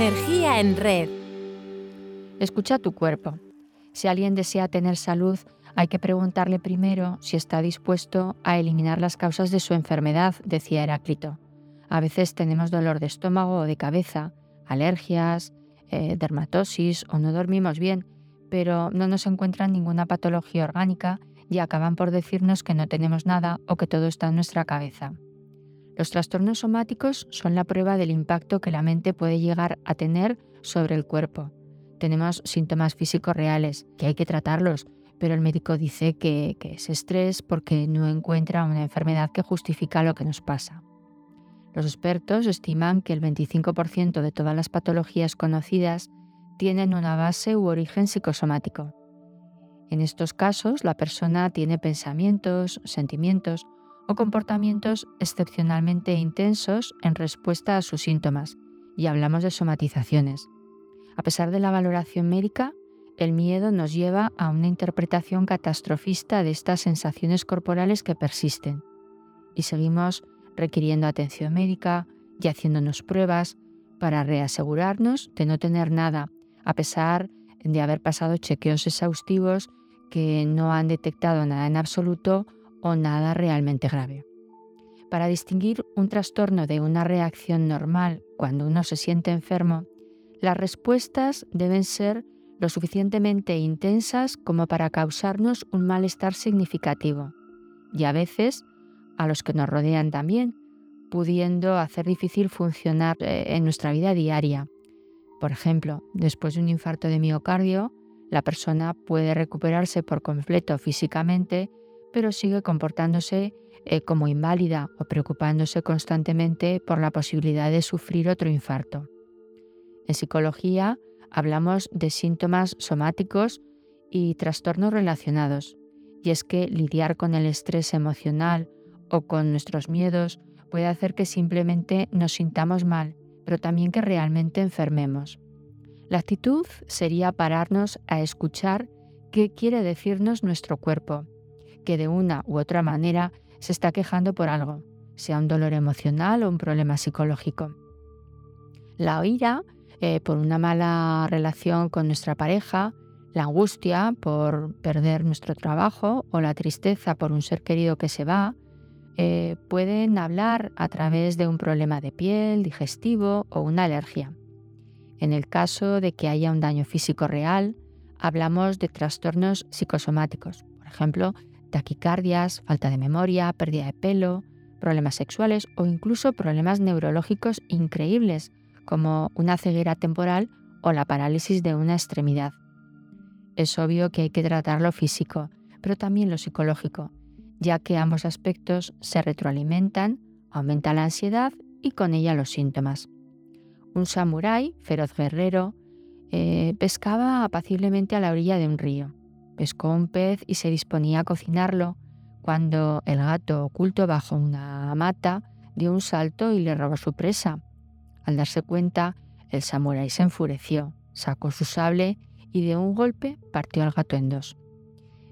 Energía en red. Escucha tu cuerpo. Si alguien desea tener salud, hay que preguntarle primero si está dispuesto a eliminar las causas de su enfermedad, decía Heráclito. A veces tenemos dolor de estómago o de cabeza, alergias, eh, dermatosis o no dormimos bien, pero no nos encuentran ninguna patología orgánica y acaban por decirnos que no tenemos nada o que todo está en nuestra cabeza. Los trastornos somáticos son la prueba del impacto que la mente puede llegar a tener sobre el cuerpo. Tenemos síntomas físicos reales, que hay que tratarlos, pero el médico dice que, es estrés porque no encuentra una enfermedad que justifica lo que nos pasa. Los expertos estiman que el 25% de todas las patologías conocidas tienen una base u origen psicosomático. En estos casos, la persona tiene pensamientos, sentimientos o comportamientos excepcionalmente intensos en respuesta a sus síntomas, y hablamos de somatizaciones. A pesar de la valoración médica, el miedo nos lleva a una interpretación catastrofista de estas sensaciones corporales que persisten, y seguimos requiriendo atención médica y haciéndonos pruebas para reasegurarnos de no tener nada, a pesar de haber pasado chequeos exhaustivos que no han detectado nada en absoluto o nada realmente grave. Para distinguir un trastorno de una reacción normal cuando uno se siente enfermo, las respuestas deben ser lo suficientemente intensas como para causarnos un malestar significativo y a veces a los que nos rodean también, pudiendo hacer difícil funcionar eh, en nuestra vida diaria. Por ejemplo, después de un infarto de miocardio, la persona puede recuperarse por completo físicamente pero sigue comportándose eh, como inválida o preocupándose constantemente por la posibilidad de sufrir otro infarto. En psicología hablamos de síntomas somáticos y trastornos relacionados, y es que lidiar con el estrés emocional o con nuestros miedos puede hacer que simplemente nos sintamos mal, pero también que realmente enfermemos. La actitud sería pararnos a escuchar qué quiere decirnos nuestro cuerpo que de una u otra manera se está quejando por algo, sea un dolor emocional o un problema psicológico. La ira eh, por una mala relación con nuestra pareja, la angustia por perder nuestro trabajo o la tristeza por un ser querido que se va, eh, pueden hablar a través de un problema de piel, digestivo o una alergia. En el caso de que haya un daño físico real, hablamos de trastornos psicosomáticos, por ejemplo, taquicardias, falta de memoria, pérdida de pelo, problemas sexuales o incluso problemas neurológicos increíbles como una ceguera temporal o la parálisis de una extremidad. Es obvio que hay que tratar lo físico, pero también lo psicológico, ya que ambos aspectos se retroalimentan, aumenta la ansiedad y con ella los síntomas. Un samurái, feroz guerrero, eh, pescaba apaciblemente a la orilla de un río pescó un pez y se disponía a cocinarlo, cuando el gato, oculto bajo una mata, dio un salto y le robó su presa. Al darse cuenta, el samurái se enfureció, sacó su sable y de un golpe partió al gato en dos.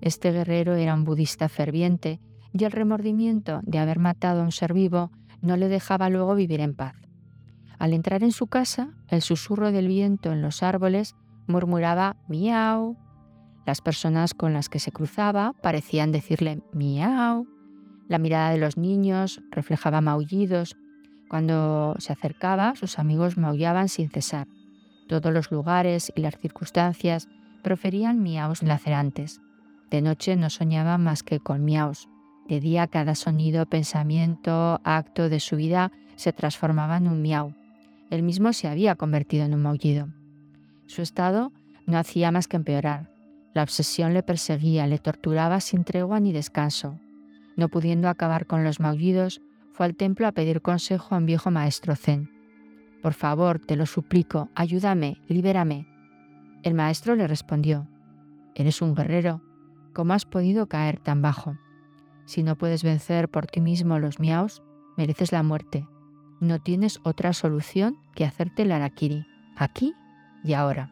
Este guerrero era un budista ferviente y el remordimiento de haber matado a un ser vivo no le dejaba luego vivir en paz. Al entrar en su casa, el susurro del viento en los árboles murmuraba miau, las personas con las que se cruzaba parecían decirle miau. La mirada de los niños reflejaba maullidos. Cuando se acercaba, sus amigos maullaban sin cesar. Todos los lugares y las circunstancias proferían miaus lacerantes. De noche no soñaba más que con miaus. De día cada sonido, pensamiento, acto de su vida se transformaba en un miau. Él mismo se había convertido en un maullido. Su estado no hacía más que empeorar. La obsesión le perseguía, le torturaba sin tregua ni descanso. No pudiendo acabar con los maullidos, fue al templo a pedir consejo a un viejo maestro zen. Por favor, te lo suplico, ayúdame, libérame. El maestro le respondió, Eres un guerrero, ¿cómo has podido caer tan bajo? Si no puedes vencer por ti mismo los miaos, mereces la muerte. No tienes otra solución que hacerte el arakiri, aquí y ahora.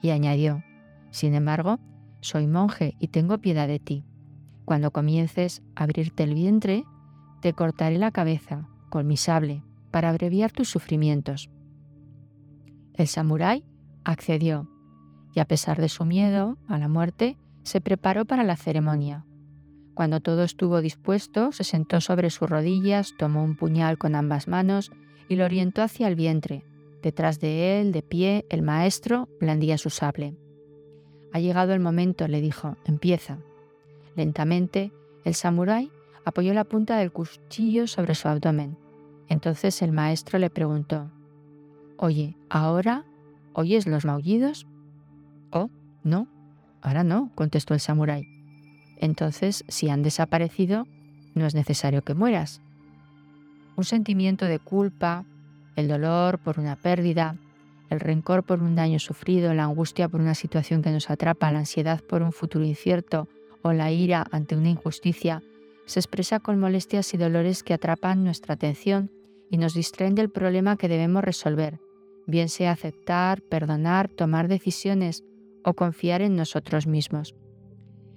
Y añadió, sin embargo, soy monje y tengo piedad de ti. Cuando comiences a abrirte el vientre, te cortaré la cabeza con mi sable para abreviar tus sufrimientos. El samurái accedió y a pesar de su miedo a la muerte, se preparó para la ceremonia. Cuando todo estuvo dispuesto, se sentó sobre sus rodillas, tomó un puñal con ambas manos y lo orientó hacia el vientre. Detrás de él, de pie, el maestro blandía su sable. Ha llegado el momento, le dijo, empieza. Lentamente, el samurái apoyó la punta del cuchillo sobre su abdomen. Entonces el maestro le preguntó, Oye, ¿ahora oyes los maullidos? Oh, no, ahora no, contestó el samurái. Entonces, si han desaparecido, no es necesario que mueras. Un sentimiento de culpa, el dolor por una pérdida, el rencor por un daño sufrido, la angustia por una situación que nos atrapa, la ansiedad por un futuro incierto o la ira ante una injusticia, se expresa con molestias y dolores que atrapan nuestra atención y nos distraen del problema que debemos resolver, bien sea aceptar, perdonar, tomar decisiones o confiar en nosotros mismos.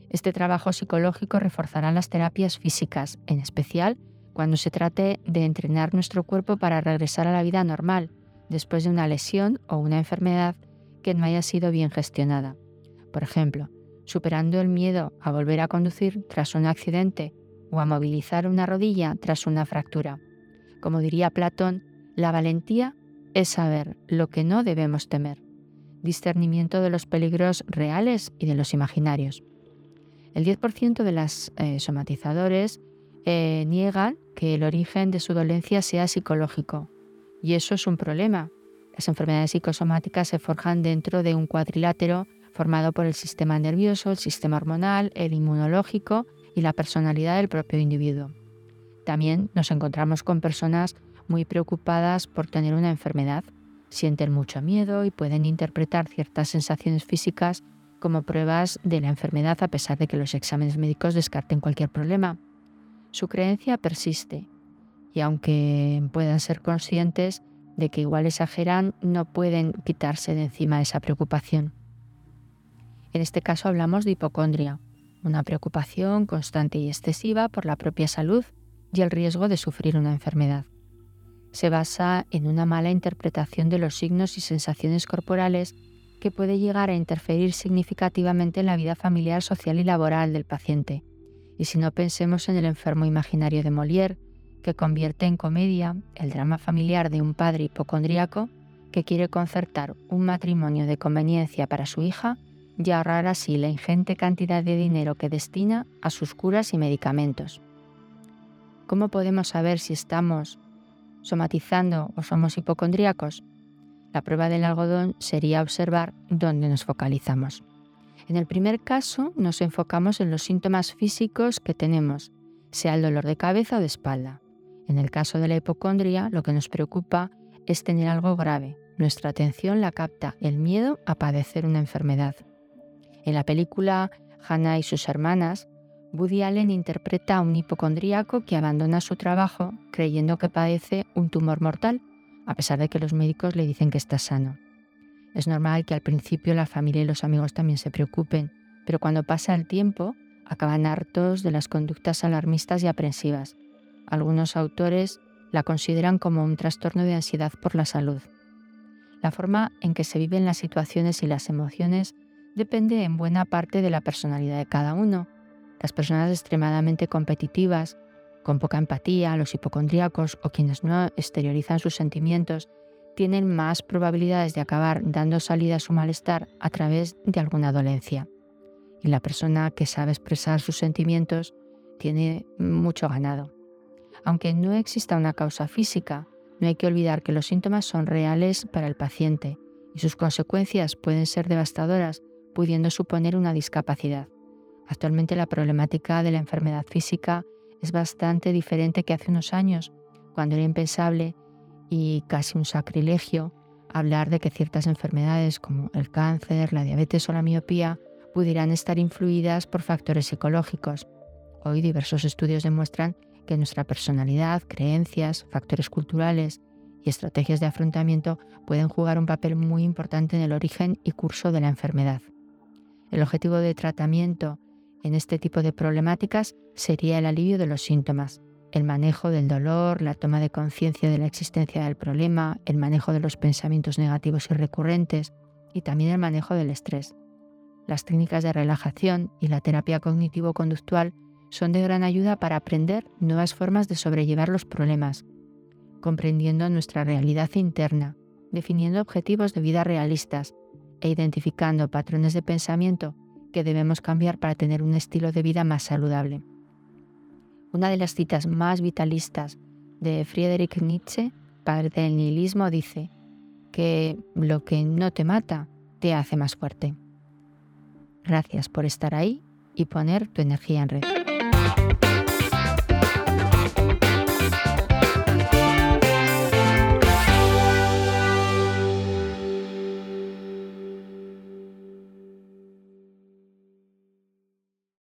Este trabajo psicológico reforzará las terapias físicas, en especial cuando se trate de entrenar nuestro cuerpo para regresar a la vida normal después de una lesión o una enfermedad que no haya sido bien gestionada. Por ejemplo, superando el miedo a volver a conducir tras un accidente o a movilizar una rodilla tras una fractura. Como diría Platón, la valentía es saber lo que no debemos temer discernimiento de los peligros reales y de los imaginarios. El 10% de las eh, somatizadores eh, niegan que el origen de su dolencia sea psicológico, y eso es un problema. Las enfermedades psicosomáticas se forjan dentro de un cuadrilátero formado por el sistema nervioso, el sistema hormonal, el inmunológico y la personalidad del propio individuo. También nos encontramos con personas muy preocupadas por tener una enfermedad sienten mucho miedo y pueden interpretar ciertas sensaciones físicas como pruebas de la enfermedad a pesar de que los exámenes médicos descarten cualquier problema. Su creencia persiste y aunque puedan ser conscientes de que igual exageran, no pueden quitarse de encima esa preocupación. En este caso hablamos de hipocondria, una preocupación constante y excesiva por la propia salud y el riesgo de sufrir una enfermedad se basa en una mala interpretación de los signos y sensaciones corporales que puede llegar a interferir significativamente en la vida familiar, social y laboral del paciente. Y si no pensemos en el enfermo imaginario de Molière, que convierte en comedia el drama familiar de un padre hipocondríaco que quiere concertar un matrimonio de conveniencia para su hija y ahorrar así la ingente cantidad de dinero que destina a sus curas y medicamentos. ¿Cómo podemos saber si estamos somatizando o somos hipocondríacos? La prueba del algodón sería observar dónde nos focalizamos. En el primer caso nos enfocamos en los síntomas físicos que tenemos, sea el dolor de cabeza o de espalda. En el caso de la hipocondria, lo que nos preocupa es tener algo grave. Nuestra atención la capta el miedo a padecer una enfermedad. En la película Hannah y sus hermanas, Woody Allen interpreta a un hipocondríaco que abandona su trabajo creyendo que padece un tumor mortal, a pesar de que los médicos le dicen que está sano. Es normal que al principio la familia y los amigos también se preocupen, pero cuando pasa el tiempo acaban hartos de las conductas alarmistas y aprensivas. Algunos autores la consideran como un trastorno de ansiedad por la salud. La forma en que se viven las situaciones y las emociones depende en buena parte de la personalidad de cada uno las personas extremadamente competitivas, con poca empatía, los hipocondríacos o quienes no exteriorizan sus sentimientos, tienen más probabilidades de acabar dando salida a su malestar a través de alguna dolencia. Y la persona que sabe expresar sus sentimientos tiene mucho ganado. Aunque no exista una causa física, no hay que olvidar que los síntomas son reales para el paciente y sus consecuencias pueden ser devastadoras, pudiendo suponer una discapacidad. Actualmente la problemática de la enfermedad física es bastante diferente que hace unos años, cuando era impensable y casi un sacrilegio hablar de que ciertas enfermedades como el cáncer, la diabetes o la miopía pudieran estar influidas por factores psicológicos. Hoy diversos estudios demuestran que nuestra personalidad, creencias, factores culturales y estrategias de afrontamiento pueden jugar un papel muy importante en el origen y curso de la enfermedad. El objetivo de tratamiento en este tipo de problemáticas sería el alivio de los síntomas, el manejo del dolor, la toma de conciencia de la existencia del problema, el manejo de los pensamientos negativos y recurrentes y también el manejo del estrés. Las técnicas de relajación y la terapia cognitivo-conductual son de gran ayuda para aprender nuevas formas de sobrellevar los problemas, comprendiendo nuestra realidad interna, definiendo objetivos de vida realistas e identificando patrones de pensamiento que debemos cambiar para tener un estilo de vida más saludable. Una de las citas más vitalistas de Friedrich Nietzsche, padre del nihilismo, dice que lo que no te mata te hace más fuerte. Gracias por estar ahí y poner tu energía en red. Bye.